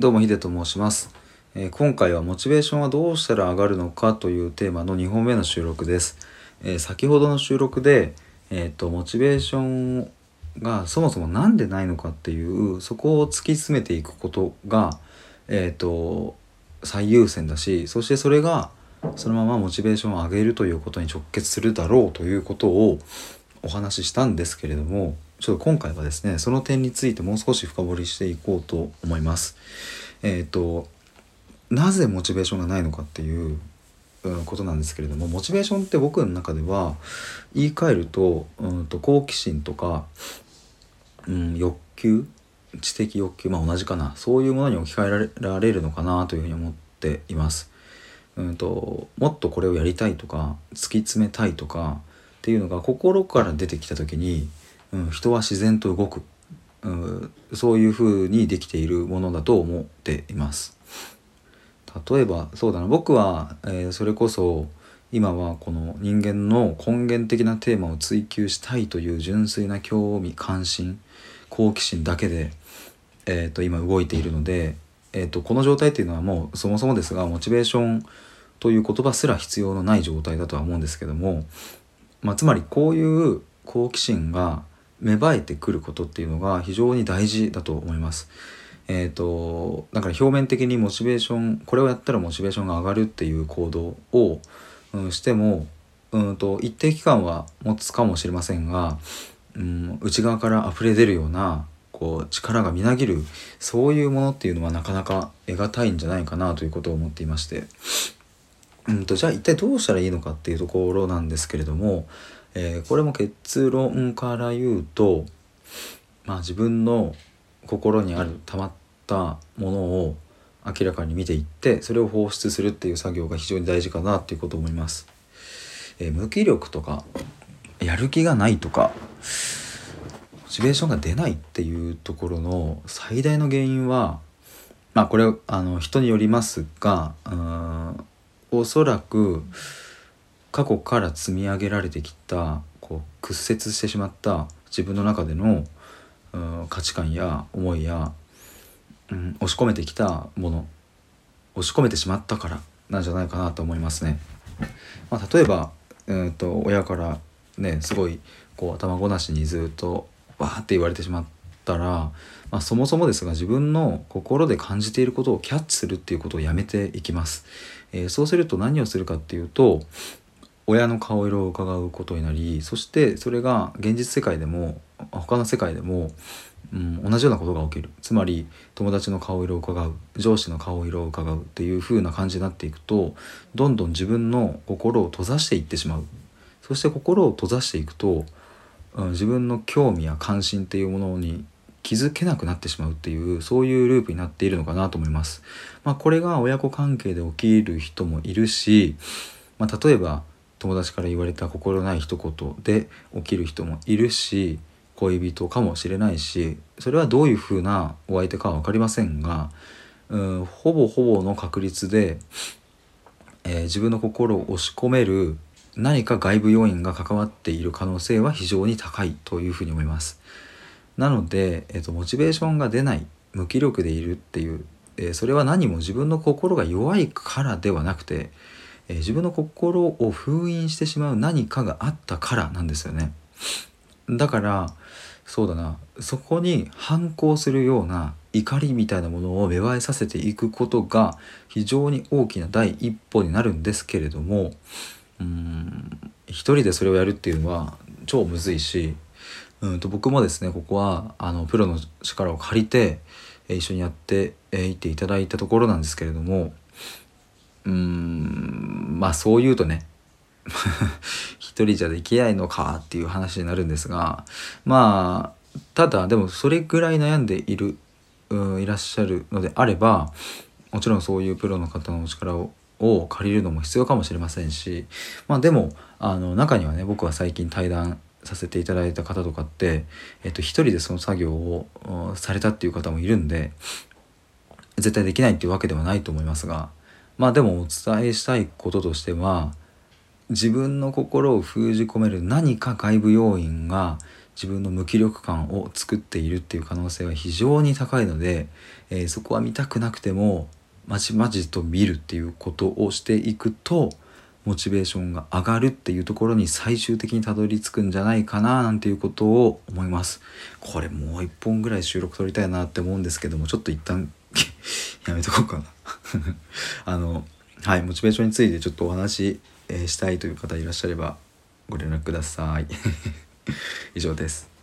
どうもヒデと申します、えー今回はモチベーションはどうしたら上がるのかというテーマの2本目の収録です、えー先ほどの収録で、えー、とモチベーションがそもそも何でないのかっていうそこを突き詰めていくことが、えー、と最優先だしそしてそれがそのままモチベーションを上げるということに直結するだろうということをお話ししたんですけれどもちょっと今回はですねその点についてもう少し深掘りしていこうと思います。えっ、となぜモチベーションがないのかっていうことなんですけれどもモチベーションって僕の中では言い換えるとうんと好奇心とか、うん、欲求知的欲求まあ同じかなそういうものに置き換えられられるのかなというふうに思っています。うんともっとこれをやりたいとか突き詰めたいとかっていうのが心から出てきた時に、うん、人は自然と動く、うん、そういうふうにできているものだと思っています。例えばそうだな僕は、えーそれこそ今はこの人間の根源的なテーマを追求したいという純粋な興味関心好奇心だけで、えー、と今動いているので、えー、とこの状態っていうのはもうそもそもですがモチベーションという言葉すら必要のない状態だとは思うんですけども、まあ、つまりこういう好奇心が芽生えてくることっていうのが非常に大事だと思います。えー、とだから表面的にモチベーションこれをやったらモチベーションが上がるっていう行動を、うん、してもうんと一定期間は持つかもしれませんが、うん、内側から溢れ出るようなこう力がみなぎるそういうものっていうのはなかなか得難いんじゃないかなということを思っていまして。うんとじゃあ一体どうしたらいいのかっていうところなんですけれども、えーこれも結論から言うと、まあ、自分の心にある溜まったものを明らかに見ていってそれを放出するっていう作業が非常に大事かなっていうことを思います。えー無気力とかやる気がないとかモチベーションが出ないっていうところの最大の原因はまあこれあの人によりますがうんおそらく過去から積み上げられてきたこう屈折してしまった自分の中での価値観や思いや、うん、押し込めてきたもの押し込めてしまったからなんじゃないかなと思いますね。まあ、例えば、うん、と親からねすごいこう頭ごなしにずっとわーって言われてしまったら、まあ、そもそもですが自分の心で感じていることをキャッチするっていうことをやめていきます。えーそうすると何をするかっていうと親の顔色を伺うことになりそしてそれが現実世界でも他の世界でも、うん、同じようなことが起きるつまり友達の顔色を伺う上司の顔色を伺うっていう風な感じになっていくとどんどん自分の心を閉ざしていってしまうそして心を閉ざしていくと、うん、自分の興味や関心っていうものに気づけなくなってしまうっていうそういうループになっているのかなと思います。まあ、これが親子関係で起きる人もいるし、まあ、例えば友達から言われた心ない一言で起きる人もいるし恋人かもしれないしそれはどういうふうなお相手かは分かりませんがうんほぼほぼの確率で、えー自分の心を押し込める何か外部要因が関わっている可能性は非常に高いというふうに思います。なので、えー、とモチベーションが出ない無気力でいるっていう、えーそれは何も自分の心が弱いからではなくて、えー自分の心を封印してしまう何かがあったからなんですよね。だからそうだなそこに反抗するような怒りみたいなものを芽生えさせていくことが非常に大きな第一歩になるんですけれどもうん一人でそれをやるっていうのは超むずいしうんと僕もですねここはあのプロの力を借りて一緒にやっていっていただいたところなんですけれどもうんまあそう言うとね 一人じゃできないのかっていう話になるんですがまあただでもそれぐらい悩んでいるうんいらっしゃるのであればもちろんそういうプロの方のお力をを借りるのも必要かもしれませんしまあでもあの中にはね僕は最近対談させていただいた方とかって、えっと、一人でその作業をされたっていう方もいるんで絶対できないっていうわけではないと思いますがまあでもお伝えしたいこととしては自分の心を封じ込める何か外部要因が自分の無気力感を作っているっていう可能性は非常に高いので、えー、そこは見たくなくてもまじまじと見るっていうことをしていくとモチベーションが上がるっていうところに最終的にたどり着くんじゃないかななんていうことを思います。これもう一本ぐらい収録撮りたいなって思うんですけどもちょっと一旦 やめとこうかな。あのはいモチベーションについてちょっとお話、えー、したいという方いらっしゃればご連絡ください。以上です。